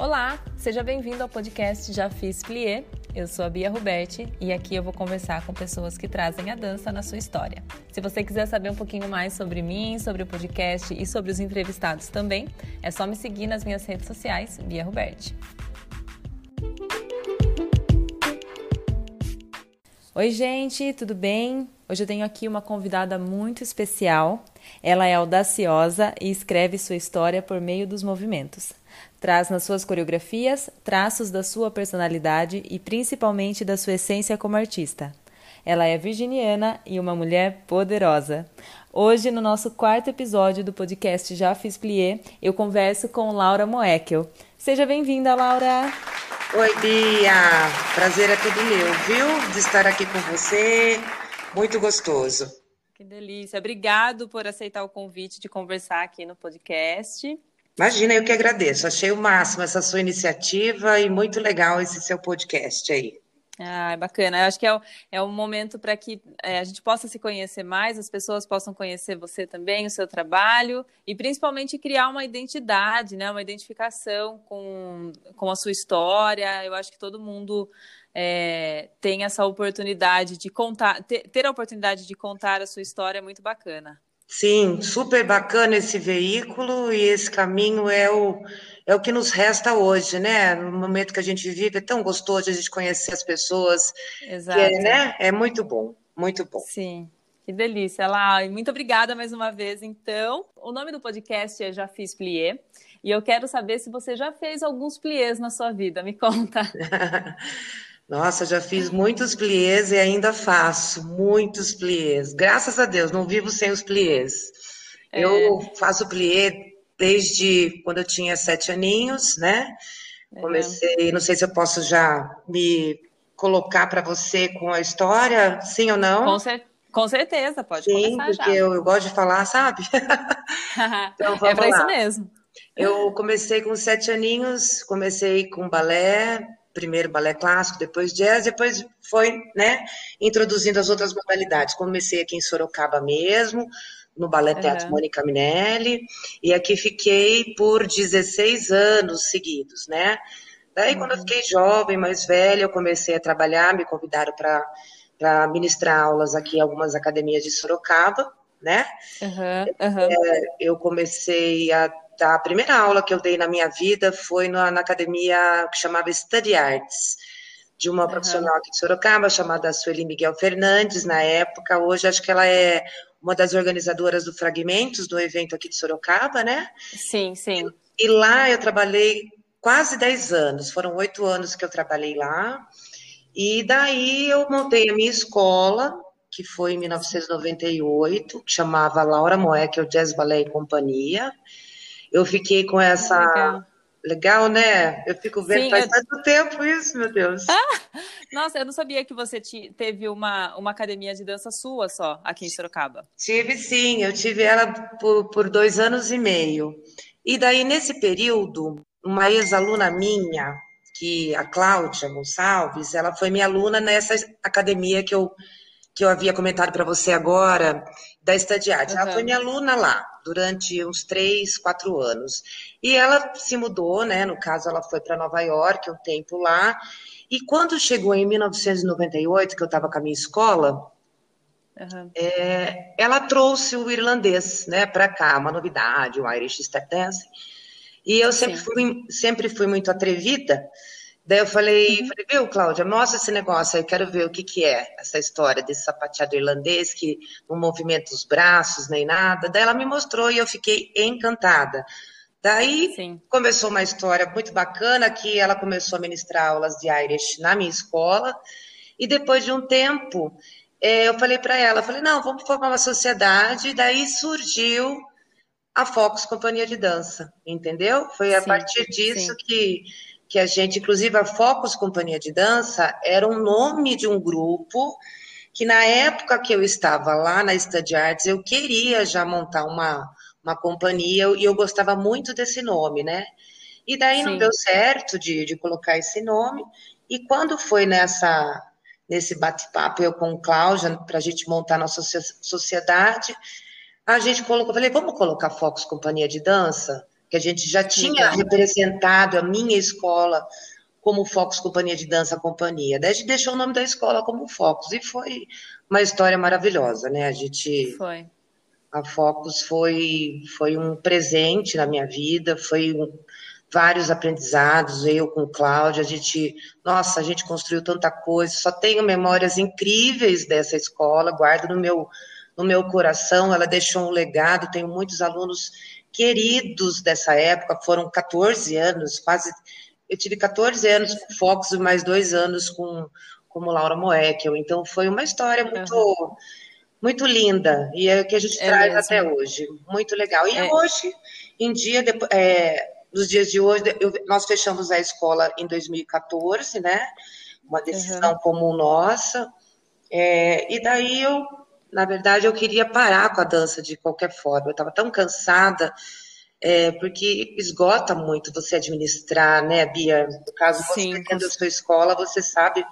Olá, seja bem-vindo ao podcast Já Fiz Plié. Eu sou a Bia Ruberti e aqui eu vou conversar com pessoas que trazem a dança na sua história. Se você quiser saber um pouquinho mais sobre mim, sobre o podcast e sobre os entrevistados também, é só me seguir nas minhas redes sociais, Bia Ruberti. Oi, gente, tudo bem? Hoje eu tenho aqui uma convidada muito especial. Ela é audaciosa e escreve sua história por meio dos movimentos. Traz nas suas coreografias traços da sua personalidade e principalmente da sua essência como artista. Ela é virginiana e uma mulher poderosa. Hoje, no nosso quarto episódio do podcast Já Fiz Plié, eu converso com Laura Moekel. Seja bem-vinda, Laura! Oi, Bia! Prazer é todo meu, viu? De estar aqui com você. Muito gostoso. Que delícia. Obrigado por aceitar o convite de conversar aqui no podcast. Imagina, eu que agradeço. Achei o máximo essa sua iniciativa e muito legal esse seu podcast aí. Ah, bacana. Eu acho que é o, é um momento para que é, a gente possa se conhecer mais, as pessoas possam conhecer você também, o seu trabalho, e principalmente criar uma identidade, né? Uma identificação com, com a sua história. Eu acho que todo mundo é, tem essa oportunidade de contar, ter, ter a oportunidade de contar a sua história é muito bacana. Sim, super bacana esse veículo e esse caminho é o, é o que nos resta hoje, né? No momento que a gente vive, é tão gostoso a gente conhecer as pessoas. Exato. É, né? é muito bom, muito bom. Sim. Que delícia, Lá. Muito obrigada mais uma vez. Então, o nome do podcast é Já Fiz Plié. E eu quero saber se você já fez alguns pliés na sua vida. Me conta. Nossa, já fiz muitos pliés e ainda faço muitos pliés. Graças a Deus, não vivo sem os pliés. É. Eu faço plié desde quando eu tinha sete aninhos, né? É. Comecei, não sei se eu posso já me colocar para você com a história, sim ou não? Com, cer com certeza, pode sim, começar porque eu, eu, gosto de falar, sabe? então, é para isso mesmo. Eu comecei com sete aninhos, comecei com balé, primeiro balé clássico, depois jazz, depois foi, né, introduzindo as outras modalidades. Comecei aqui em Sorocaba mesmo, no Balé Teatro uhum. Mônica Minelli, e aqui fiquei por 16 anos seguidos, né? Daí, uhum. quando eu uhum. fiquei jovem, mais velha, eu comecei a trabalhar, me convidaram para ministrar aulas aqui em algumas academias de Sorocaba, né? Uhum. É, eu comecei a a primeira aula que eu dei na minha vida foi na, na academia que chamava Study Arts, de uma uhum. profissional aqui de Sorocaba, chamada Sueli Miguel Fernandes, na época. Hoje acho que ela é uma das organizadoras do Fragmentos, do evento aqui de Sorocaba, né? Sim, sim. E, e lá eu trabalhei quase 10 anos, foram oito anos que eu trabalhei lá. E daí eu montei a minha escola, que foi em 1998, que chamava Laura Moeck, o Jazz Ballet e Companhia. Eu fiquei com essa. Legal. Legal, né? Eu fico vendo, sim, faz eu... tanto tempo isso, meu Deus. Ah, nossa, eu não sabia que você teve uma, uma academia de dança sua só aqui em Sorocaba. Tive sim, eu tive ela por, por dois anos e meio. E daí, nesse período, uma ex-aluna minha, que a Cláudia Gonçalves, ela foi minha aluna nessa academia que eu, que eu havia comentado para você agora, da Estadiarte. Uhum. Ela foi minha aluna lá durante uns três, quatro anos. E ela se mudou, né? No caso, ela foi para Nova York um tempo lá. E quando chegou em 1998, que eu estava com a minha escola, uhum. é, ela trouxe o irlandês, né, para cá, uma novidade, o Irish Step Dance. E eu sempre fui, sempre fui muito atrevida. Daí eu falei, uhum. falei, viu, Cláudia, mostra esse negócio aí, quero ver o que, que é essa história desse sapateado irlandês que não movimenta os braços nem nada. Daí ela me mostrou e eu fiquei encantada. Daí Sim. começou uma história muito bacana que ela começou a ministrar aulas de Irish na minha escola e depois de um tempo é, eu falei para ela, falei não, vamos formar uma sociedade. Daí surgiu a Focus Companhia de Dança, entendeu? Foi a sim, partir disso sim. que que a gente, inclusive a Focus Companhia de Dança, era um nome de um grupo que na época que eu estava lá na Study Arts, eu queria já montar uma, uma companhia e eu gostava muito desse nome, né? E daí Sim. não deu certo de, de colocar esse nome. E quando foi nessa nesse bate-papo eu com o Cláudia para a gente montar nossa sociedade, a gente colocou, falei, vamos colocar Focus Companhia de Dança? Que a gente já tinha representado a minha escola como Focus Companhia de Dança Companhia. Daí a gente deixou o nome da escola como Focus e foi uma história maravilhosa, né? A gente foi. A Focus foi foi um presente na minha vida, foi um, vários aprendizados, eu com Cláudia, a gente, nossa, a gente construiu tanta coisa, só tenho memórias incríveis dessa escola, guardo no meu no meu coração, ela deixou um legado, tenho muitos alunos queridos dessa época, foram 14 anos, quase. Eu tive 14 anos com Fox e mais dois anos com como Laura Moekel, então foi uma história muito uhum. muito linda e é o que a gente é traz mesmo. até hoje, muito legal. E é. hoje em dia, é, nos dias de hoje, eu, nós fechamos a escola em 2014, né? Uma decisão uhum. comum nossa. É, e daí eu na verdade, eu queria parar com a dança de qualquer forma. Eu estava tão cansada, é, porque esgota muito você administrar, né, Bia? No caso, você Sim, tendo a sua escola, você sabe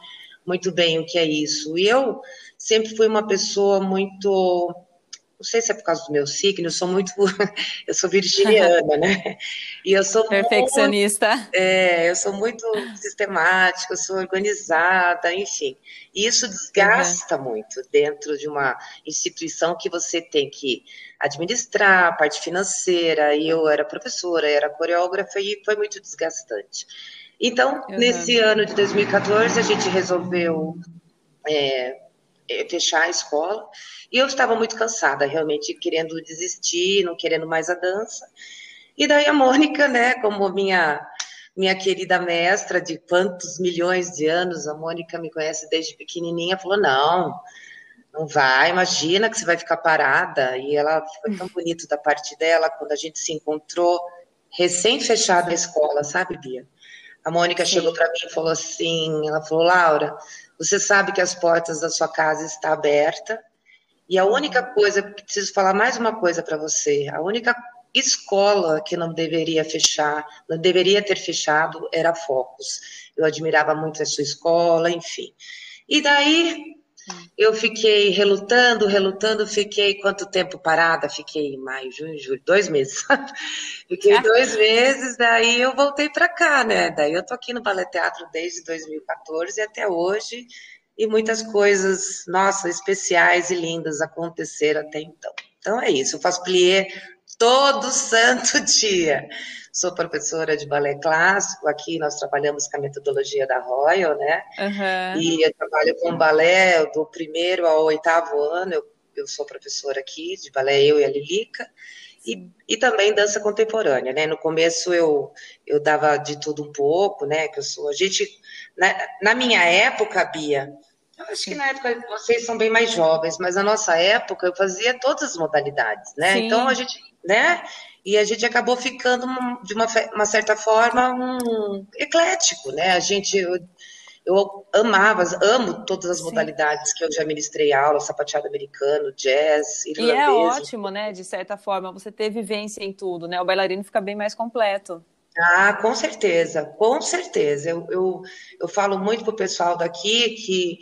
muito bem o que é isso. E eu sempre fui uma pessoa muito não sei se é por causa do meu signo, eu sou muito, eu sou virginiana, né? E eu sou perfeccionista. Muito, é, eu sou muito sistemática, eu sou organizada, enfim. E isso desgasta uhum. muito dentro de uma instituição que você tem que administrar a parte financeira. E eu era professora, era coreógrafa e foi muito desgastante. Então, uhum. nesse ano de 2014, a gente resolveu é, fechar a escola. E eu estava muito cansada, realmente querendo desistir, não querendo mais a dança. E daí a Mônica, né, como minha minha querida mestra de quantos milhões de anos, a Mônica me conhece desde pequenininha, falou: "Não, não vai, imagina que você vai ficar parada". E ela foi tão bonito da parte dela quando a gente se encontrou recém fechada a escola, sabe, Bia? A Mônica Sim. chegou para mim e falou assim, ela falou: "Laura, você sabe que as portas da sua casa estão abertas. E a única coisa, preciso falar mais uma coisa para você, a única escola que não deveria fechar, não deveria ter fechado, era Focus. Eu admirava muito a sua escola, enfim. E daí eu fiquei relutando, relutando, fiquei quanto tempo parada? Fiquei em maio, junho, julho, dois meses. fiquei é. dois meses, daí eu voltei para cá, né? Daí eu tô aqui no Ballet Teatro desde 2014 e até hoje, e muitas coisas, nossa, especiais e lindas aconteceram até então. Então é isso, eu faço plié todo santo dia. Sou professora de balé clássico, aqui nós trabalhamos com a metodologia da Royal, né? Uhum. E eu trabalho com balé do primeiro ao oitavo ano, eu, eu sou professora aqui de balé, eu e a Lilica. E, e, também dança contemporânea, né? No começo eu, eu dava de tudo um pouco, né? Que eu sou a gente na, na minha época, Bia, eu acho que na época vocês são bem mais jovens, mas na nossa época eu fazia todas as modalidades, né? Sim. Então a gente, né? E a gente acabou ficando de uma, uma certa forma um eclético, né? A gente eu, eu amava, amo todas as Sim. modalidades que eu já ministrei aula, sapateado americano, jazz, irlandês. E é ótimo, né? De certa forma, você ter vivência em tudo, né? O bailarino fica bem mais completo. Ah, com certeza, com certeza. Eu, eu, eu falo muito para o pessoal daqui que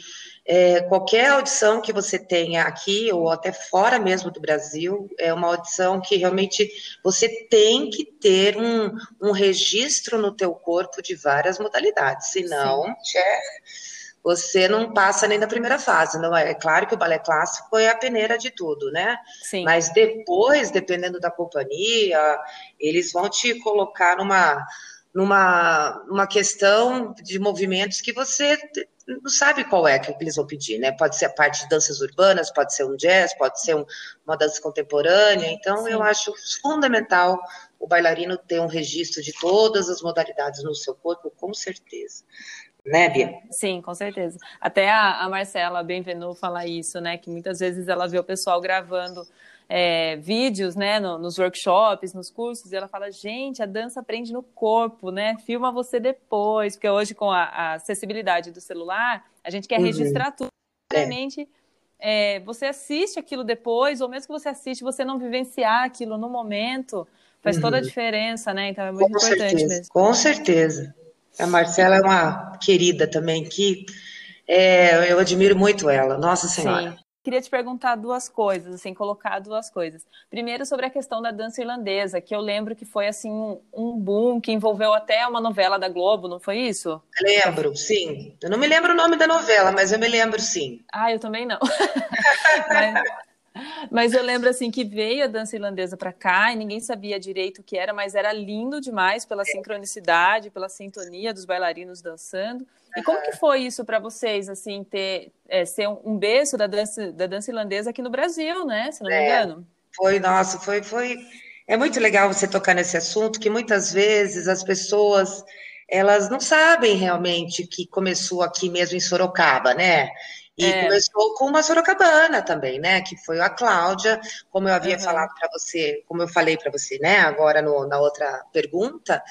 é, qualquer audição que você tenha aqui ou até fora mesmo do Brasil é uma audição que realmente você tem que ter um, um registro no teu corpo de várias modalidades, senão é, você não passa nem da primeira fase. Não é? é claro que o balé clássico é a peneira de tudo, né? Sim. Mas depois, dependendo da companhia, eles vão te colocar numa numa, numa questão de movimentos que você não sabe qual é que eles vão pedir, né? Pode ser a parte de danças urbanas, pode ser um jazz, pode ser um, uma dança contemporânea. Então, Sim. eu acho fundamental o bailarino ter um registro de todas as modalidades no seu corpo, com certeza. Né, Bia? Sim, com certeza. Até a, a Marcela Benvenu fala isso, né? Que muitas vezes ela vê o pessoal gravando é, vídeos, né, no, nos workshops, nos cursos, e ela fala, gente, a dança aprende no corpo, né? Filma você depois, porque hoje com a, a acessibilidade do celular, a gente quer uhum. registrar tudo. Realmente, é. é, você assiste aquilo depois, ou mesmo que você assiste, você não vivenciar aquilo no momento, faz uhum. toda a uhum. diferença, né? Então é muito com importante certeza. mesmo. Com certeza. A Marcela é uma querida também, que é, eu admiro muito ela, nossa senhora. Sim. queria te perguntar duas coisas, assim, colocar duas coisas. Primeiro, sobre a questão da dança irlandesa, que eu lembro que foi, assim, um, um boom que envolveu até uma novela da Globo, não foi isso? Lembro, sim. Eu não me lembro o nome da novela, mas eu me lembro, sim. Ah, eu também não. mas, mas eu lembro assim que veio a dança irlandesa para cá e ninguém sabia direito o que era, mas era lindo demais pela sincronicidade, pela sintonia dos bailarinos dançando. E como que foi isso para vocês, assim, ter é, ser um berço da dança da dança irlandesa aqui no Brasil, né? Se não me é, engano. Foi, nossa, foi, foi. É muito legal você tocar nesse assunto, que muitas vezes as pessoas elas não sabem realmente que começou aqui mesmo em Sorocaba, né? E é. começou com uma sorocabana também, né? Que foi a Cláudia, como eu havia uhum. falado para você, como eu falei para você, né? Agora no, na outra pergunta.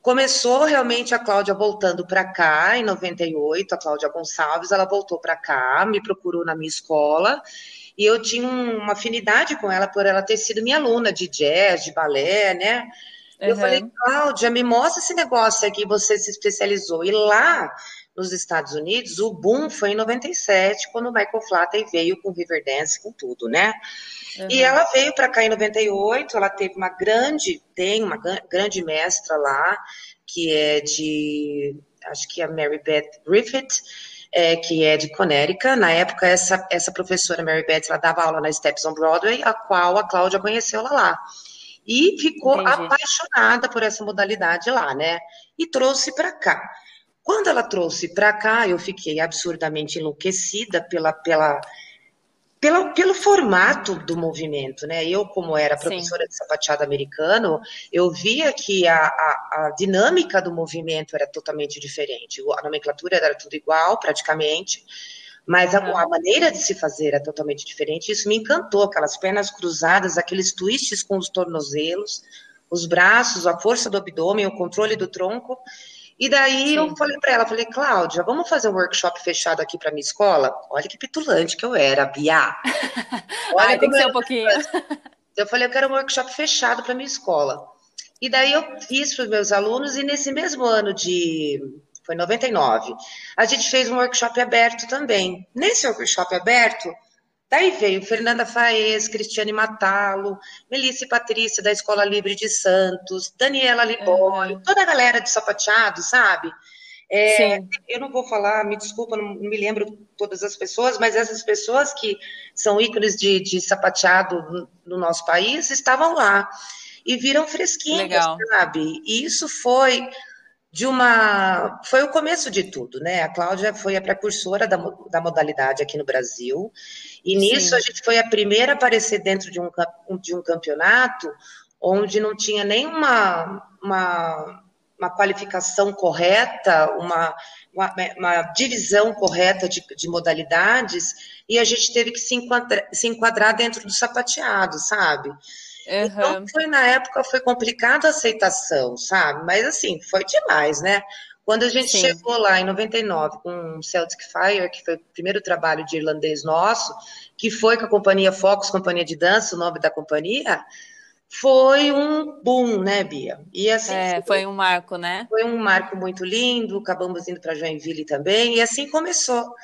Começou realmente a Cláudia voltando para cá em 98, a Cláudia Gonçalves, ela voltou para cá, me procurou na minha escola, e eu tinha uma afinidade com ela por ela ter sido minha aluna de jazz, de balé, né? Uhum. Eu falei, Cláudia, me mostra esse negócio aqui, você se especializou. E lá nos Estados Unidos, o boom foi em 97, quando o Michael Flatley veio com Riverdance, com tudo, né? Uhum. E ela veio para cá em 98, ela teve uma grande, tem uma grande mestra lá, que é de, acho que é a Mary Beth Griffith, é, que é de Connecticut. Na época, essa, essa professora Mary Beth, ela dava aula na Steps on Broadway, a qual a Cláudia conheceu ela lá. E ficou Entendi. apaixonada por essa modalidade lá, né? E trouxe para cá. Quando ela trouxe para cá, eu fiquei absurdamente enlouquecida pela, pela, pela, pelo formato do movimento, né? Eu, como era professora Sim. de sapateado americano, eu via que a, a, a, dinâmica do movimento era totalmente diferente. A nomenclatura era tudo igual, praticamente, mas a, a, maneira de se fazer era totalmente diferente. Isso me encantou, aquelas pernas cruzadas, aqueles twists com os tornozelos, os braços, a força do abdômen, o controle do tronco. E daí Sim. eu falei para ela, falei, Cláudia, vamos fazer um workshop fechado aqui para minha escola? Olha que pitulante que eu era, Bia. Olha Ai, tem que ser um pouquinho. Eu falei, eu quero um workshop fechado para minha escola. E daí eu fiz para os meus alunos, e nesse mesmo ano de. Foi 99. A gente fez um workshop aberto também. Nesse workshop aberto, Daí veio Fernanda Faes, Cristiane Matalo, Melissa e Patrícia da Escola Livre de Santos, Daniela Libório, uhum. toda a galera de sapateado, sabe? É, eu não vou falar, me desculpa, não me lembro todas as pessoas, mas essas pessoas que são ícones de, de sapateado no, no nosso país estavam lá e viram fresquinhos, sabe? E isso foi de uma. Foi o começo de tudo, né? A Cláudia foi a precursora da, da modalidade aqui no Brasil, e nisso Sim. a gente foi a primeira a aparecer dentro de um, de um campeonato onde não tinha nenhuma uma, uma qualificação correta, uma, uma, uma divisão correta de, de, modalidades, e a gente teve que se enquadrar, se enquadrar dentro do sapateado, sabe? Uhum. Então, foi na época, foi complicado a aceitação, sabe? Mas, assim, foi demais, né? Quando a gente Sim. chegou lá em 99 com o Celtic Fire, que foi o primeiro trabalho de irlandês nosso, que foi com a companhia Fox, Companhia de Dança, o nome da companhia, foi um boom, né, Bia? E assim. É, foi, foi um marco, né? Foi um marco muito lindo, acabamos indo para Joinville também, e assim começou.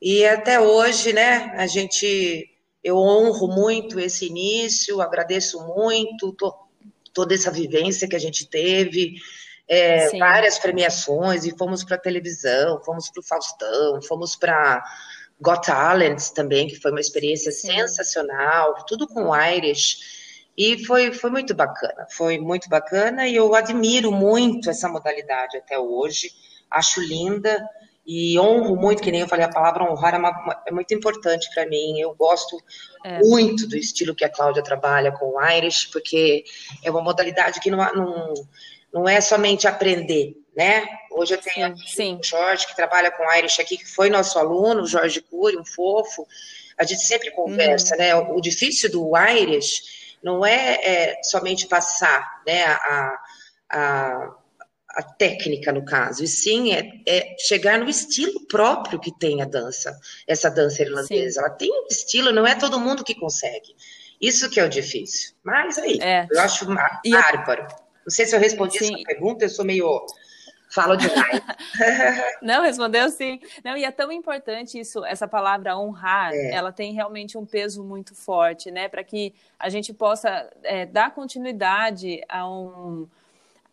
E até hoje, né, a gente eu honro muito esse início, agradeço muito to, toda essa vivência que a gente teve, é, várias premiações, e fomos para televisão, fomos para o Faustão, fomos para Got Talent também, que foi uma experiência Sim. sensacional, tudo com Irish. E foi, foi muito bacana, foi muito bacana, e eu admiro muito essa modalidade até hoje, acho linda, e honro muito, que nem eu falei, a palavra honrar é, uma, é muito importante para mim. Eu gosto é. muito do estilo que a Cláudia trabalha com o Irish, porque é uma modalidade que não, não, não é somente aprender, né? Hoje eu tenho aqui sim. o Jorge, que trabalha com Irish aqui, que foi nosso aluno, o Jorge Cury, um fofo. A gente sempre conversa, uhum. né? O, o, difícil do Irish não é, é somente passar, né? a, a a técnica, no caso, e sim é, é, chegar no estilo próprio que tem a dança, essa dança irlandesa. Sim. Ela tem um estilo, não é todo mundo que consegue. Isso que é o difícil. Mas aí, é. eu acho bárbaro. Não sei se eu respondi sim. essa pergunta, eu sou meio Falo demais. Não, respondeu sim. Não, e é tão importante isso, essa palavra honrar, é. ela tem realmente um peso muito forte, né? Para que a gente possa é, dar continuidade a um,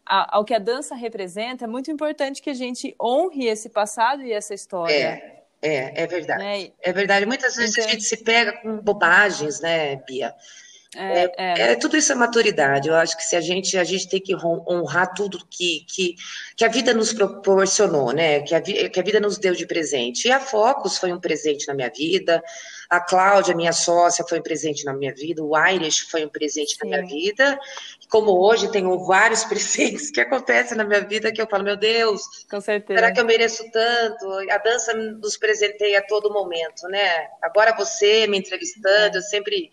a, ao que a dança representa, é muito importante que a gente honre esse passado e essa história. É, é, é verdade. Né? É verdade. Muitas vezes então... a gente se pega com bobagens, né, Bia? É, é, é. tudo isso é maturidade. Eu acho que se a gente a gente tem que honrar tudo que, que, que a vida nos proporcionou, né? Que a, que a vida nos deu de presente. E a Focus foi um presente na minha vida. A Cláudia, minha sócia, foi um presente na minha vida. O Irish foi um presente Sim. na minha vida. Como hoje tenho vários presentes que acontecem na minha vida que eu falo, meu Deus, será que eu mereço tanto? A dança nos presenteia a todo momento, né? Agora você me entrevistando, eu sempre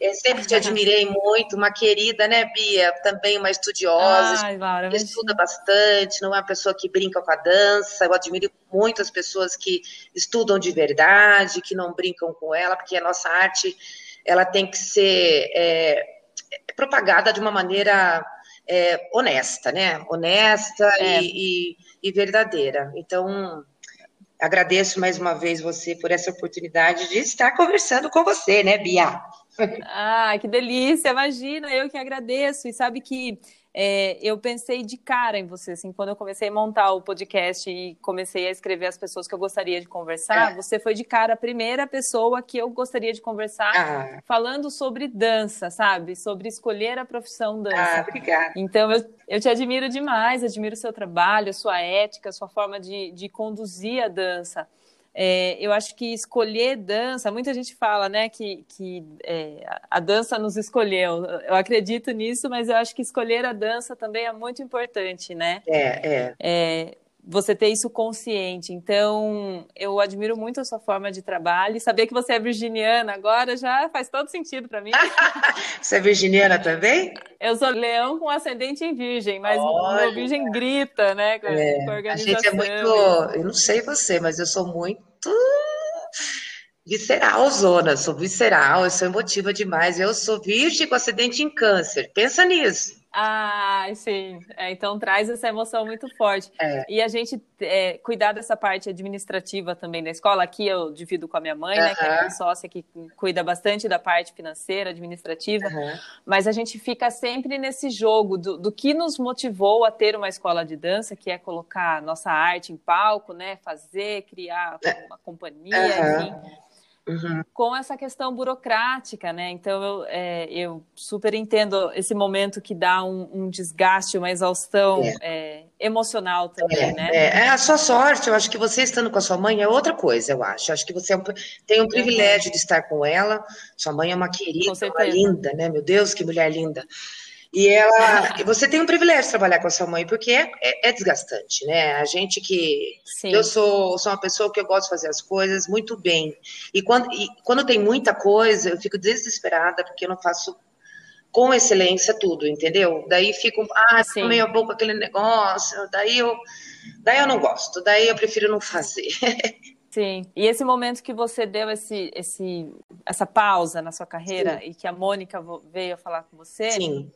eu sempre te admirei muito, uma querida, né, Bia? Também uma estudiosa, Ai, Laura, estuda bastante, não é uma pessoa que brinca com a dança. Eu admiro muito as pessoas que estudam de verdade, que não brincam com ela, porque a nossa arte ela tem que ser é, propagada de uma maneira é, honesta, né? Honesta é. e, e, e verdadeira. Então, agradeço mais uma vez você por essa oportunidade de estar conversando com você, né, Bia? Ah, que delícia! Imagina, eu que agradeço. E sabe que é, eu pensei de cara em você, assim, quando eu comecei a montar o podcast e comecei a escrever as pessoas que eu gostaria de conversar, é. você foi de cara a primeira pessoa que eu gostaria de conversar ah. falando sobre dança, sabe? Sobre escolher a profissão dança. Ah, obrigada. Então, eu, eu te admiro demais, admiro o seu trabalho, a sua ética, a sua forma de, de conduzir a dança. É, eu acho que escolher dança, muita gente fala, né, que, que é, a dança nos escolheu. Eu acredito nisso, mas eu acho que escolher a dança também é muito importante, né? É, é. é você ter isso consciente. Então, eu admiro muito a sua forma de trabalho. E saber que você é virginiana agora já faz todo sentido para mim. você é virginiana também? Eu sou leão com ascendente em virgem, mas o meu virgem grita, né? Com, é, com a. A gente é muito. Eu não sei você, mas eu sou muito visceral, zona. Sou visceral, eu sou emotiva demais. Eu sou virgem com acidente em câncer. Pensa nisso. Ah, sim. É, então traz essa emoção muito forte. É. E a gente é, cuidar dessa parte administrativa também da escola. Aqui eu divido com a minha mãe, né, que é minha sócia que cuida bastante da parte financeira, administrativa. Mas a gente fica sempre nesse jogo do, do, que nos motivou a ter uma escola de dança, que é colocar nossa arte em palco, né? Fazer, criar é. uma companhia, enfim Uhum. com essa questão burocrática, né? Então eu, é, eu, super entendo esse momento que dá um, um desgaste, uma exaustão é. É, emocional também, é, né? É, é, a sua sorte. Eu acho que você estando com a sua mãe é outra coisa. Eu acho. Eu acho que você é tem um privilégio de estar com ela. Sua mãe é uma querida, uma linda, né? Meu Deus, que mulher linda. E ela, você tem um privilégio de trabalhar com a sua mãe, porque é, é, é desgastante, né? A gente que. Sim. Eu sou, sou uma pessoa que eu gosto de fazer as coisas muito bem. E quando, e quando tem muita coisa, eu fico desesperada, porque eu não faço com excelência tudo, entendeu? Daí fico, ah, Sim. meio a boca aquele negócio, daí eu, daí eu não gosto, daí eu prefiro não fazer. Sim. E esse momento que você deu esse, esse, essa pausa na sua carreira Sim. e que a Mônica veio falar com você, Sim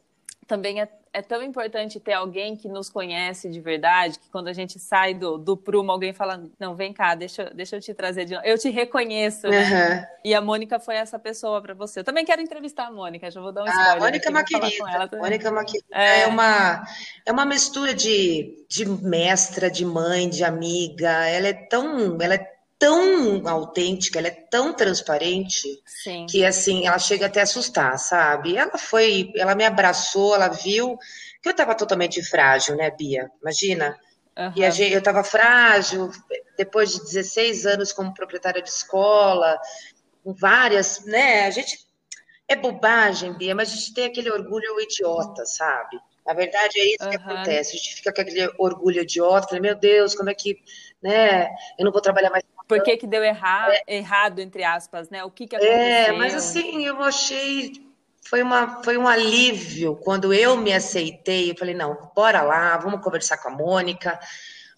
também é, é, tão importante ter alguém que nos conhece de verdade, que quando a gente sai do, do prumo, alguém fala, não, vem cá, deixa, deixa eu te trazer de novo. Eu te reconheço. Né? Uhum. E a Mônica foi essa pessoa para você. Eu também quero entrevistar a Mônica, já vou dar um ah, spoiler. A Mônica é uma querida. Mônica. É. é, uma, é uma mistura de, de mestra, de mãe, de amiga. Ela é tão... Ela é tão autêntica, ela é tão transparente Sim. que assim ela chega até a assustar, sabe? Ela foi, ela me abraçou, ela viu que eu estava totalmente frágil, né, Bia? Imagina. Uhum. E a gente, eu estava frágil depois de 16 anos como proprietária de escola, com várias, né? A gente é bobagem, Bia, mas a gente tem aquele orgulho idiota, sabe? Na verdade, é isso uhum. que acontece. A gente fica com aquele orgulho idiota, meu Deus, como é que, né? Eu não vou trabalhar mais por que, que deu erra é, errado, entre aspas, né? O que, que é, aconteceu? É, mas assim, eu achei. Foi, uma, foi um alívio quando eu me aceitei. Eu falei, não, bora lá, vamos conversar com a Mônica,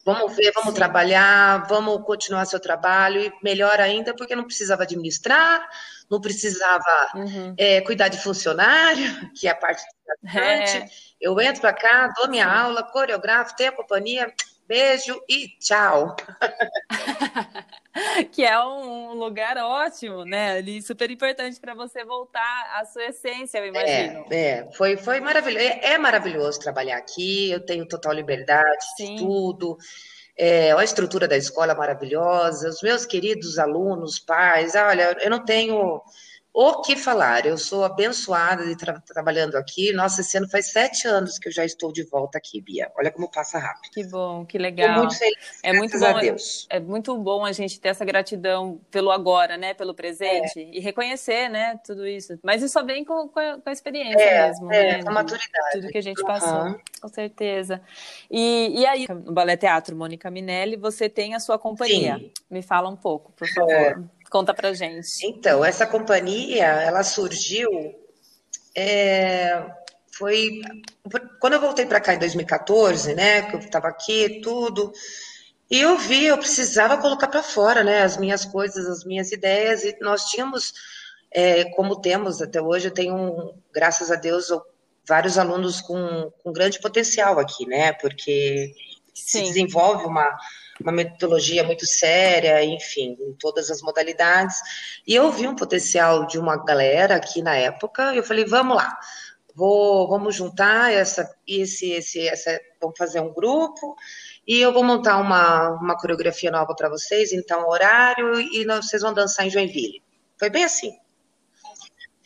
vamos ver, vamos Sim. trabalhar, vamos continuar seu trabalho, e melhor ainda, porque não precisava administrar, não precisava uhum. é, cuidar de funcionário, que é a parte importante. É. Eu entro para cá, dou minha Sim. aula, coreografo, tenho a companhia, Beijo e tchau. que é um lugar ótimo, né? Ali super importante para você voltar à sua essência, eu imagino. É, é. Foi, foi maravilhoso. É, é, maravilhoso trabalhar aqui. Eu tenho total liberdade Sim. de tudo. É, a estrutura da escola é maravilhosa. Os meus queridos alunos, pais. Olha, eu não tenho o que falar? Eu sou abençoada de estar tra trabalhando aqui. Nossa, esse ano faz sete anos que eu já estou de volta aqui, Bia. Olha como passa rápido. Que bom, que legal. Estou muito feliz, é muito bom, a Deus. É muito bom a gente ter essa gratidão pelo agora, né? Pelo presente é. e reconhecer, né? Tudo isso. Mas isso só vem com, com, a, com a experiência é, mesmo, é, né? Com a maturidade. Tudo que a gente passou, uhum. com certeza. E, e aí, no Balé Teatro Mônica Minelli, você tem a sua companhia. Sim. Me fala um pouco, por favor. É. Conta pra gente. Então, essa companhia, ela surgiu. É, foi quando eu voltei para cá em 2014, né? Que eu estava aqui, tudo. E eu vi, eu precisava colocar para fora, né? As minhas coisas, as minhas ideias. E nós tínhamos, é, como temos até hoje, eu tenho, graças a Deus, vários alunos com, com grande potencial aqui, né? Porque Sim. se desenvolve uma uma metodologia muito séria, enfim, em todas as modalidades. E eu vi um potencial de uma galera aqui na época, e eu falei, vamos lá, vou, vamos juntar essa, esse, esse, essa, vamos fazer um grupo, e eu vou montar uma, uma coreografia nova para vocês, então horário, e vocês vão dançar em Joinville. Foi bem assim.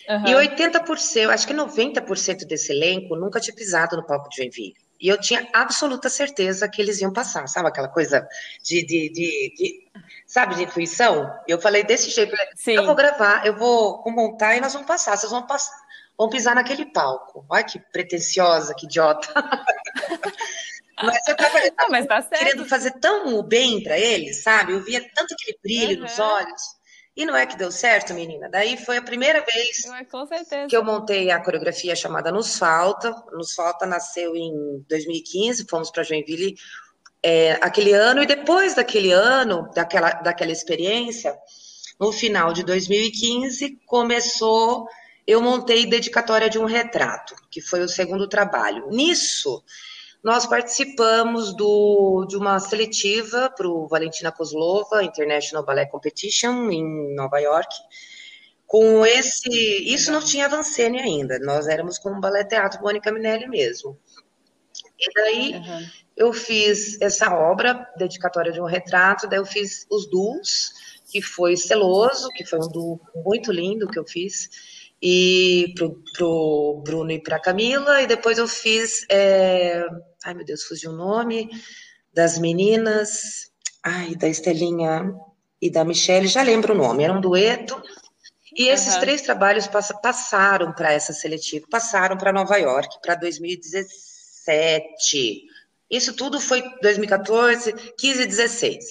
Uhum. E 80%, acho que 90% desse elenco nunca tinha pisado no palco de Joinville. E eu tinha absoluta certeza que eles iam passar, sabe? Aquela coisa de, de, de, de sabe, de intuição. Eu falei desse jeito, Sim. eu vou gravar, eu vou montar e nós vamos passar, vocês vão passar, vão pisar naquele palco. Olha que pretensiosa, que idiota. Mas eu tava, Não, mas tá querendo fazer tão bem para eles, sabe? Eu via tanto aquele brilho uhum. nos olhos. E não é que deu certo, menina. Daí foi a primeira vez que eu montei a coreografia chamada Nos Falta. Nos Falta nasceu em 2015, fomos para Joinville é, aquele ano, e depois daquele ano, daquela, daquela experiência, no final de 2015, começou. Eu montei dedicatória de um retrato, que foi o segundo trabalho. Nisso, nós participamos do, de uma seletiva para o Valentina Kozlova International Ballet Competition em Nova York. Com esse, isso não tinha Avancene ainda, nós éramos com o Ballet Teatro Mônica Minelli mesmo. E daí uhum. eu fiz essa obra, dedicatória de um retrato, daí eu fiz os duos, que foi Celoso, que foi um duo muito lindo que eu fiz, e pro, pro Bruno e pra Camila, e depois eu fiz, é... ai meu Deus, fugiu o nome, das meninas, ai, da Estelinha e da Michelle, já lembro o nome, era um dueto, e esses uhum. três trabalhos passaram para essa seletiva, passaram para Nova York, para 2017. Isso tudo foi 2014, 15 e 16.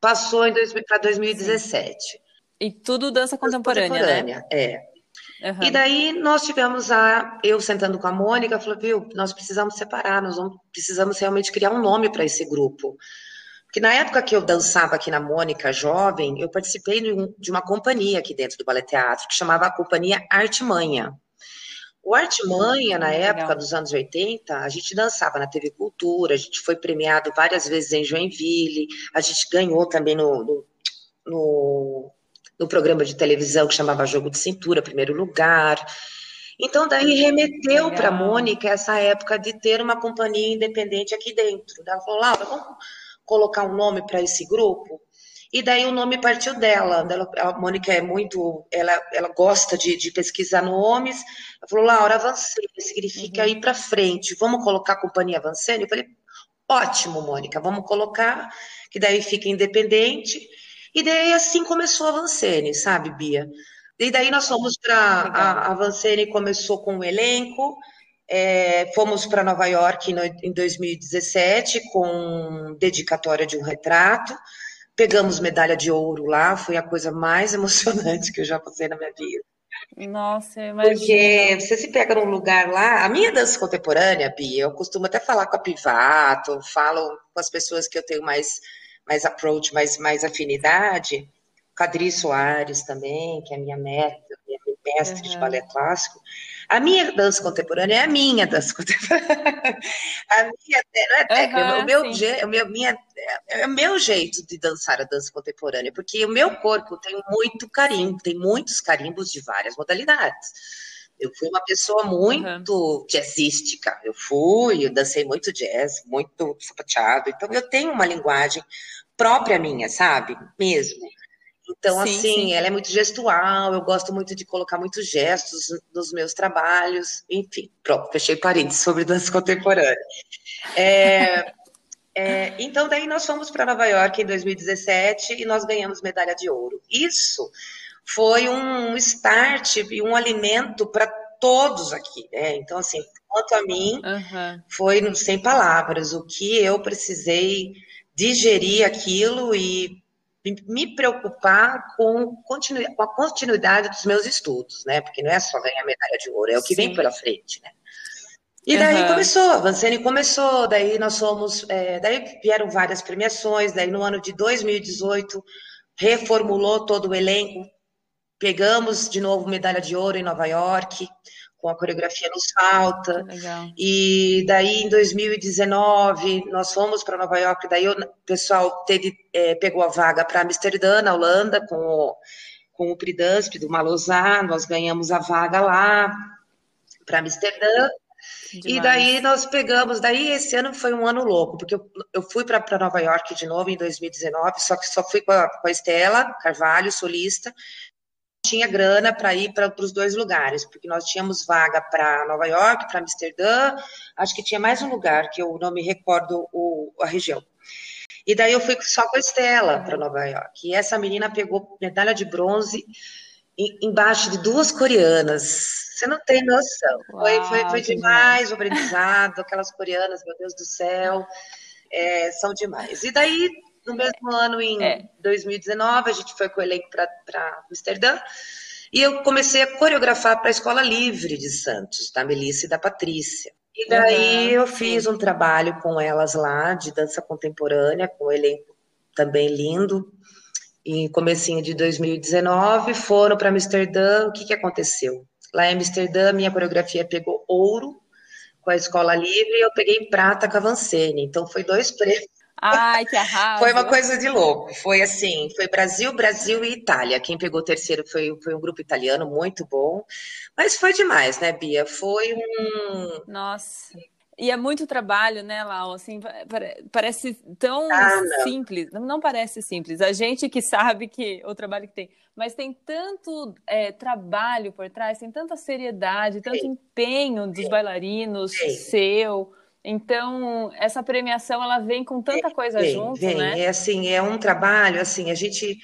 Passou para 2017. E tudo dança contemporânea, contemporânea né? É. Uhum. E daí nós tivemos a eu sentando com a Mônica, falou, viu, nós precisamos separar, nós vamos, precisamos realmente criar um nome para esse grupo. Porque na época que eu dançava aqui na Mônica, jovem, eu participei de uma companhia aqui dentro do Ballet Teatro, que chamava a Companhia Artimanha. O Artimanha, na época Legal. dos anos 80, a gente dançava na TV Cultura, a gente foi premiado várias vezes em Joinville, a gente ganhou também no, no, no no programa de televisão que chamava Jogo de Cintura, primeiro lugar. Então, daí remeteu para a Mônica essa época de ter uma companhia independente aqui dentro. Ela falou, Laura, vamos colocar um nome para esse grupo? E daí o nome partiu dela. A Mônica é muito, ela, ela gosta de, de pesquisar nomes. Ela falou, Laura, avancei, significa uhum. ir para frente. Vamos colocar a companhia avancando? Eu falei, ótimo, Mônica, vamos colocar, que daí fica independente. E daí assim começou a Vancene, sabe, Bia? E daí nós fomos para. A, a Vancene começou com o elenco, é, fomos para Nova York no, em 2017 com dedicatória de um retrato. Pegamos medalha de ouro lá, foi a coisa mais emocionante que eu já passei na minha vida. Nossa, imagina. Porque você se pega num lugar lá. A minha dança contemporânea, Bia, eu costumo até falar com a Pivato, falo com as pessoas que eu tenho mais mais approach, mais, mais afinidade. Cadri Soares também, que é minha meta, minha mestre uhum. de balé clássico. A minha dança contemporânea é a minha dança contemporânea. A minha, não é técnica, uhum, o, meu, o, meu, minha, é o meu jeito de dançar a dança contemporânea, porque o meu corpo tem muito carimbo, tem muitos carimbos de várias modalidades. Eu fui uma pessoa muito uhum. jazzística. Eu fui, eu dancei muito jazz, muito sapateado. Então, eu tenho uma linguagem própria minha, sabe? Mesmo. Então, sim, assim, sim. ela é muito gestual, eu gosto muito de colocar muitos gestos nos meus trabalhos. Enfim, pronto, fechei parênteses sobre dança contemporânea. É, é, então, daí nós fomos para Nova York em 2017 e nós ganhamos medalha de ouro. Isso foi um start e um alimento para todos aqui. Né? Então, assim, quanto a mim, uhum. foi sem palavras o que eu precisei digerir aquilo e me preocupar com, continu, com a continuidade dos meus estudos, né? Porque não é só ganhar medalha de ouro, é o que Sim. vem pela frente, né? E daí uhum. começou, Vancene começou, daí nós fomos, é, daí vieram várias premiações, daí no ano de 2018 reformulou todo o elenco, Pegamos de novo medalha de ouro em Nova York, com a coreografia Nos Falta. E daí, em 2019, nós fomos para Nova York, daí o pessoal teve, é, pegou a vaga para Amsterdã, na Holanda, com o, com o Pridansp do Malozar, nós ganhamos a vaga lá para Amsterdã. Demais. E daí nós pegamos, daí esse ano foi um ano louco, porque eu, eu fui para Nova York de novo em 2019, só que só fui com a, com a Estela Carvalho, solista, tinha grana para ir para os dois lugares, porque nós tínhamos vaga para Nova York, para Amsterdã, acho que tinha mais um lugar que eu não me recordo o, a região. E daí eu fui só com a Estela para Nova York. E essa menina pegou medalha de bronze embaixo de duas coreanas. Você não tem noção. Uau, foi, foi, foi demais o aprendizado, aquelas coreanas, meu Deus do céu, é, são demais. E daí no mesmo ano, em é. 2019, a gente foi com o elenco para Amsterdã. E eu comecei a coreografar para a Escola Livre de Santos, da Melissa e da Patrícia. E daí uhum. eu fiz um trabalho com elas lá, de dança contemporânea, com o elenco também lindo. E comecinho de 2019, foram para Amsterdã. O que, que aconteceu? Lá em Amsterdã, minha coreografia pegou ouro com a Escola Livre e eu peguei prata com a Vancene. Então, foi dois prêmios Ai, que arraso. Foi uma coisa de louco. Foi assim, foi Brasil, Brasil e Itália. Quem pegou o terceiro foi, foi um grupo italiano muito bom. Mas foi demais, né, Bia? Foi um. Nossa. E é muito trabalho, né, Lau? Assim, parece tão ah, não. simples. Não parece simples. A gente que sabe que o trabalho que tem, mas tem tanto é, trabalho por trás, tem tanta seriedade, tanto Sim. empenho dos bailarinos, Sim. seu. Então, essa premiação ela vem com tanta coisa vem, junto, vem. né? É assim, é um trabalho, assim, a gente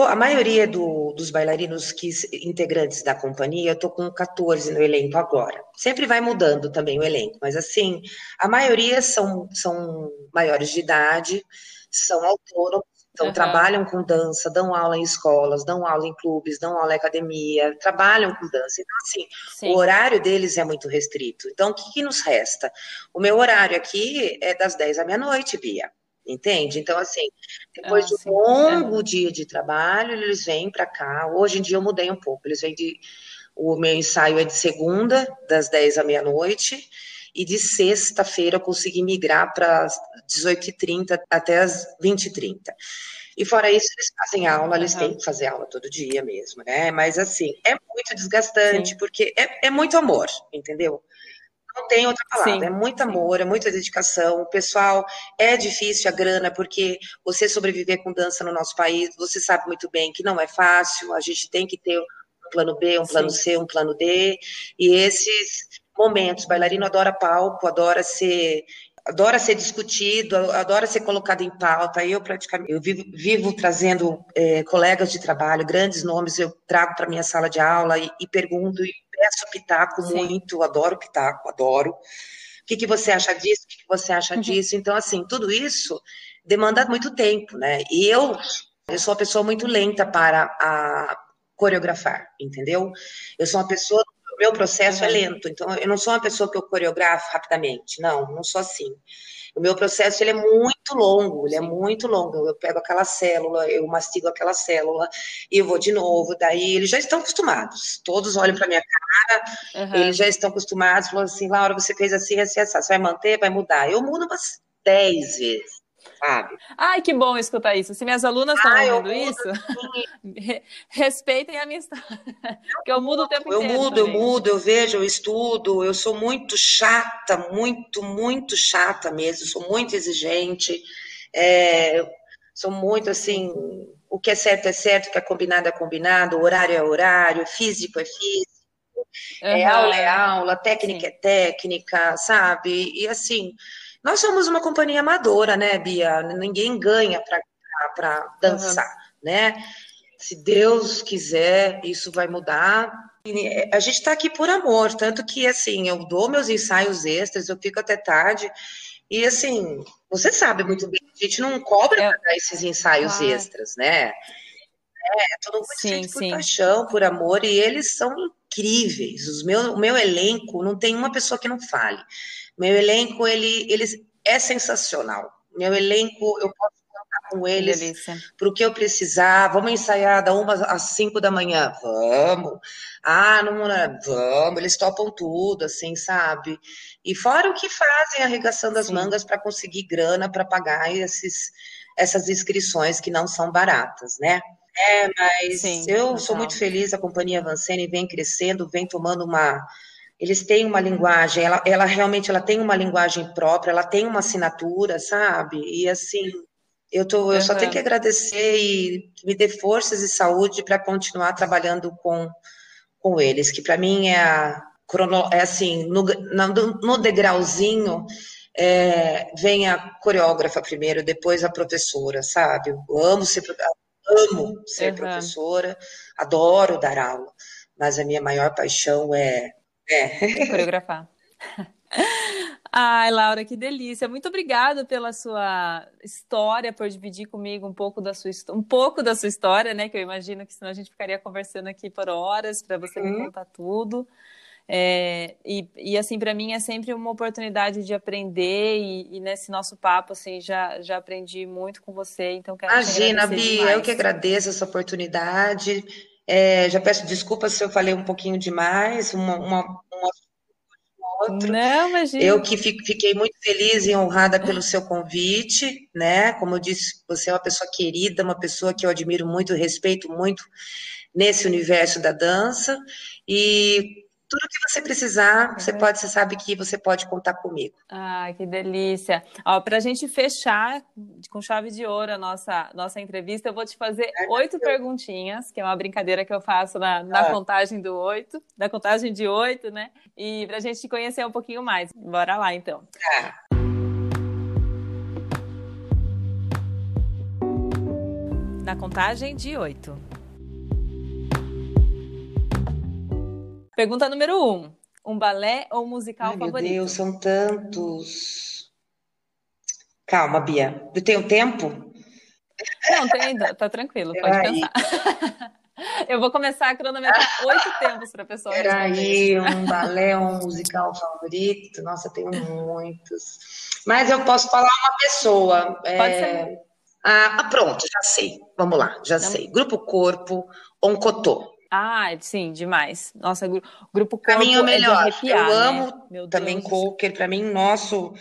a maioria do, dos bailarinos que integrantes da companhia, eu tô com 14 no elenco agora. Sempre vai mudando também o elenco, mas assim, a maioria são, são maiores de idade, são autônomos, então, uhum. trabalham com dança, dão aula em escolas, dão aula em clubes, dão aula em academia, trabalham com dança. Então, assim, Sim. o horário deles é muito restrito. Então, o que, que, nos resta? O meu horário aqui é das 10 à meia-noite, Bia. Entende? Então, assim, depois ah, de um longo é. dia de trabalho, eles vêm para cá. Hoje em dia eu mudei um pouco. Eles vêm de. O meu ensaio é de segunda, das 10 à meia-noite e de sexta-feira eu consegui migrar para 18h30 até as 20h30. E fora isso, eles fazem aula, eles uhum. têm que fazer aula todo dia mesmo, né? Mas assim, é muito desgastante, Sim. porque é, é, muito amor, entendeu? Não tem outra palavra, Sim. é muito amor, é muita dedicação. O pessoal é difícil a grana, porque você sobreviver com dança no nosso país, você sabe muito bem que não é fácil, a gente tem que ter um plano B, um plano Sim. C, um plano D, e esses momentos. Bailarino adora palco, adora ser adora ser discutido, adora ser colocado em pauta. Eu praticamente eu vivo, vivo trazendo é, colegas de trabalho, grandes nomes, eu trago para minha sala de aula e, e, pergunto e peço pitaco Sim. muito, adoro pitaco, adoro. O que, que você acha disso? O que, que você acha uhum. disso? Então, assim, tudo isso demanda muito tempo, né? E eu, eu sou uma pessoa muito lenta para a coreografar, entendeu? Eu sou uma pessoa meu processo uhum. é lento, então eu não sou uma pessoa que eu coreografo rapidamente, não, não sou assim. O meu processo ele é muito longo, ele é é muito longo. Eu pego aquela célula, eu mastigo aquela célula e eu vou de novo. Daí eles já estão acostumados. Todos olham para minha cara, uhum. eles já estão acostumados, falam assim, Laura, você fez assim, assim, assim, você vai manter, vai mudar. Eu mudo umas dez vezes sabe? Ai, que bom escutar isso. Se minhas alunas estão ouvindo isso, respeitem a minha história. Porque eu mudo o tempo eu inteiro. Eu mudo, também. eu mudo, eu vejo, eu estudo, eu sou muito chata, muito, muito chata mesmo, sou muito exigente, é, sou muito assim, o que é certo é certo, o que é combinado é combinado, o horário é horário, físico é físico. Uhum. É aula é aula, técnica Sim. é técnica, sabe? E assim, nós somos uma companhia amadora, né, Bia? Ninguém ganha para dançar, uhum. né? Se Deus quiser, isso vai mudar. A gente está aqui por amor, tanto que assim, eu dou meus ensaios extras, eu fico até tarde. E assim, você sabe muito bem, a gente não cobra é. para dar esses ensaios ah. extras, né? É, é tudo muito sim, por sim. paixão, por amor, e eles são incríveis. Os meu, o meu elenco não tem uma pessoa que não fale. Meu elenco, ele, ele é sensacional. Meu elenco, eu posso contar com eles para o que eu precisar. Vamos ensaiar da uma às cinco da manhã? Vamos. Ah, não, não, vamos. Eles topam tudo, assim, sabe? E fora o que fazem, arregaçando as Sim. mangas para conseguir grana para pagar esses, essas inscrições que não são baratas, né? É, mas Sim, eu sou muito feliz, a companhia Avancene vem crescendo, vem tomando uma eles têm uma linguagem, ela, ela realmente ela tem uma linguagem própria, ela tem uma assinatura, sabe? E assim, eu, tô, eu uhum. só tenho que agradecer e me dê forças e saúde para continuar trabalhando com, com eles, que para mim é, a, é assim, no, no degrauzinho é, vem a coreógrafa primeiro, depois a professora, sabe? Eu amo ser, amo ser uhum. professora, adoro dar aula, mas a minha maior paixão é é. Coreografar. Ai, Laura, que delícia. Muito obrigada pela sua história, por dividir comigo um pouco da sua um pouco da sua história, né? Que eu imagino que senão a gente ficaria conversando aqui por horas para você uhum. me contar tudo. É, e, e, assim, para mim é sempre uma oportunidade de aprender, e, e, nesse nosso papo, assim, já, já aprendi muito com você, então quero Imagina, Bia, eu que agradeço essa oportunidade. É, já peço desculpas se eu falei um pouquinho demais, uma, uma, um outro. Não, imagina. Eu que fiquei muito feliz e honrada pelo seu convite, né? Como eu disse, você é uma pessoa querida, uma pessoa que eu admiro muito, respeito muito nesse universo da dança. E tudo que você precisar, você pode, você sabe que você pode contar comigo. Ah, que delícia. Ó, para a gente fechar com chave de ouro a nossa, nossa entrevista, eu vou te fazer é, oito perguntinhas, que é uma brincadeira que eu faço na, na ah. contagem do oito, na contagem de oito, né? E para a gente te conhecer um pouquinho mais. Bora lá, então. Tá. Na contagem de oito. Pergunta número um: um balé ou um musical Ai, favorito? Meu Deus, são tantos. Calma, Bia. Eu tenho tempo? Não, tem, tá tranquilo, pode Peraí. pensar. Eu vou começar a cronometrar oito tempos para a pessoa Peraí, um balé ou um musical favorito? Nossa, tenho muitos. Mas eu posso falar uma pessoa. Pode é... ser. Ah, pronto, já sei. Vamos lá, já Não. sei. Grupo Corpo, Oncotô. Ah, sim, demais. Nossa, grupo Corpo pra mim é o melhor. É arrepiar, eu amo né? também Coker. Para mim, nosso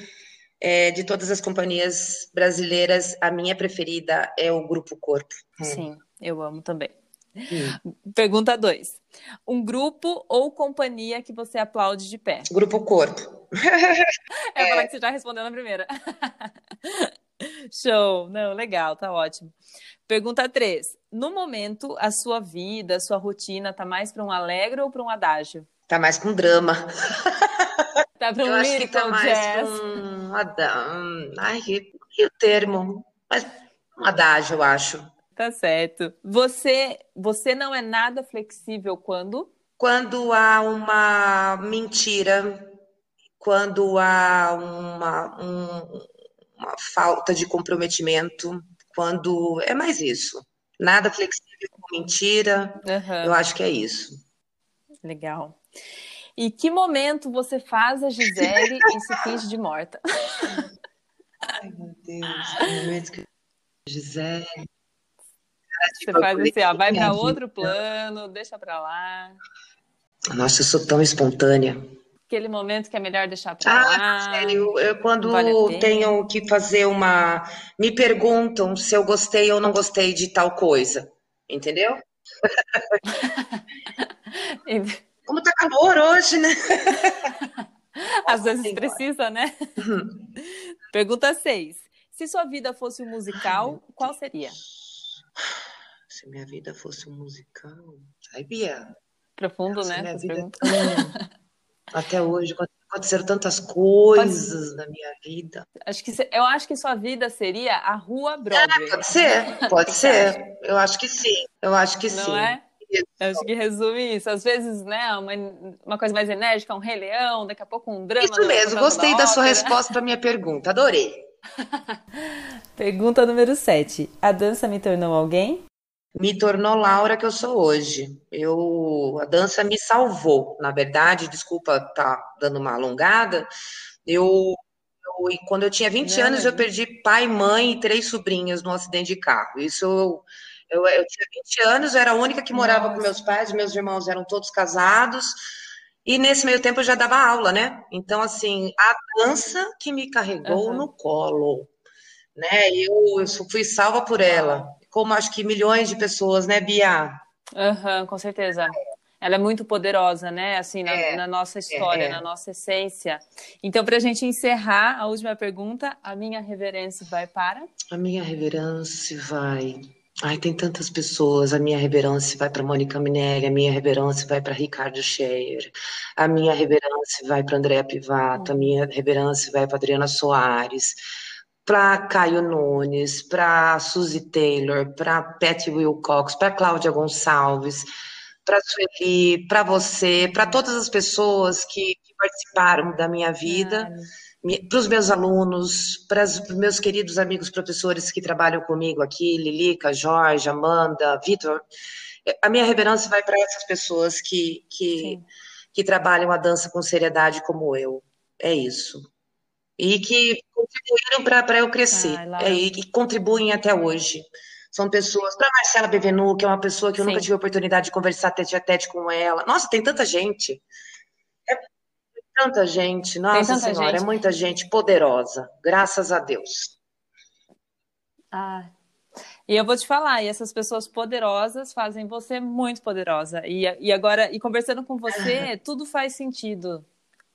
é, de todas as companhias brasileiras, a minha preferida é o Grupo Corpo. Hum. Sim, eu amo também. Hum. Pergunta 2. Um grupo ou companhia que você aplaude de pé? Grupo Corpo. é, é. falar que você já respondeu na primeira. Show. Não, legal, tá ótimo. Pergunta 3. No momento, a sua vida, a sua rotina tá mais para um alegre ou para um adágio? Tá mais para um drama. Tá para um Eu tá mais jazz. Um adágio. Ai, que o termo. Mas um adágio, eu acho. Tá certo. Você, você não é nada flexível quando? Quando há uma mentira, quando há uma, um, uma falta de comprometimento, quando é mais isso. Nada flexível com mentira. Uhum. Eu acho que é isso. Legal. E que momento você faz a Gisele e se finge de morta? Ai, meu Deus, que momento que. Gisele. Você faz assim, ó, vai para outro plano, deixa para lá. Nossa, eu sou tão espontânea. Aquele momento que é melhor deixar para ah, lá. Sério, eu quando vale tenho que fazer uma. Me perguntam se eu gostei ou não gostei de tal coisa. Entendeu? Como tá calor hoje, né? Às vezes precisa, né? Uhum. Pergunta 6. Se sua vida fosse um musical, Ai, qual seria? Se minha vida fosse um musical. Ai, Bia. Profundo, né? Minha vida é Até hoje, aconteceram tantas coisas pode... na minha vida. Acho que eu acho que sua vida seria a Rua Broadway. pode ser, pode ser. Eu acho que sim. Eu acho que Não sim. É? Acho que resume isso. Às vezes, né, uma, uma coisa mais enérgica, um Rei Leão, daqui a pouco um drama. Isso mesmo, gostei da, da sua resposta para minha pergunta, adorei. pergunta número 7. A dança me tornou alguém? Me tornou Laura que eu sou hoje. Eu, a dança me salvou, na verdade, desculpa estar tá dando uma alongada. Eu, eu quando eu tinha 20 Não, anos, eu perdi pai, mãe e três sobrinhas num acidente de carro. Isso eu eu, eu tinha 20 anos, eu era a única que morava Nossa. com meus pais, meus irmãos eram todos casados. E nesse meio tempo eu já dava aula, né? Então, assim, a dança que me carregou uhum. no colo, né? Eu, eu fui salva por ela, como acho que milhões de pessoas, né, Bia? Uhum, com certeza. Ela é muito poderosa, né? Assim, na, é, na nossa história, é, é. na nossa essência. Então, para a gente encerrar, a última pergunta, a minha reverência vai para? A minha reverência vai Ai, tem tantas pessoas. A minha reverência vai para Mônica Minelli, a minha reverência vai para Ricardo Scheer, a minha reverência vai para Andréa Pivato, a minha reverência vai para Adriana Soares, para Caio Nunes, para Suzy Taylor, para Patty Wilcox, para Cláudia Gonçalves, para Sueli, para você, para todas as pessoas que, que, participaram da minha vida para os meus alunos, para os meus queridos amigos professores que trabalham comigo aqui, Lilica, Jorge, Amanda, Vitor. A minha reverência vai para essas pessoas que, que, que, trabalham a dança com seriedade como eu. É isso. E que contribuíram para eu crescer. Ah, é, e que contribuem até hoje. São pessoas, para Marcela Bevenu, que é uma pessoa que eu Sim. nunca tive a oportunidade de conversar tete a tete com ela. Nossa, tem tanta gente tanta gente, nossa tanta senhora, é gente. é muita gente poderosa, graças a Deus. Ah, e eu vou te falar, e essas pessoas poderosas fazem você muito poderosa. E, e agora, e conversando com você, tudo faz sentido,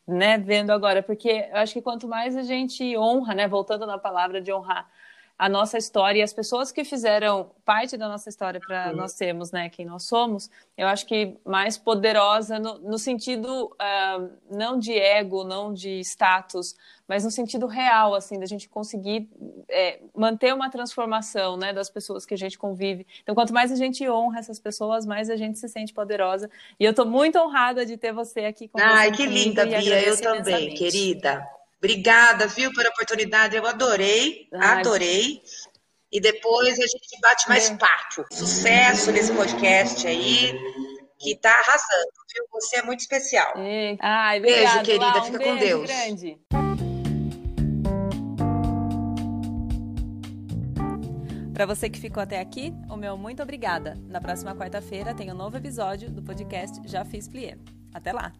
né? Vendo agora, porque eu acho que quanto mais a gente honra, né? Voltando na palavra de honrar a nossa história e as pessoas que fizeram parte da nossa história para nós sermos, né, quem nós somos, eu acho que mais poderosa no, no sentido uh, não de ego, não de status, mas no sentido real, assim, da gente conseguir é, manter uma transformação, né, das pessoas que a gente convive. Então, quanto mais a gente honra essas pessoas, mais a gente se sente poderosa. E eu estou muito honrada de ter você aqui com Ai, que linda, Bia, eu também, querida. Obrigada, viu, pela oportunidade. Eu adorei, adorei. E depois a gente bate mais é. papo. Sucesso nesse podcast aí, que tá arrasando, viu? Você é muito especial. É. Ai, obrigado, beijo, querida. Um Fica beijo com Deus. Grande. Para você que ficou até aqui, o meu muito obrigada. Na próxima quarta-feira tem um novo episódio do podcast Já Fiz Plié. Até lá!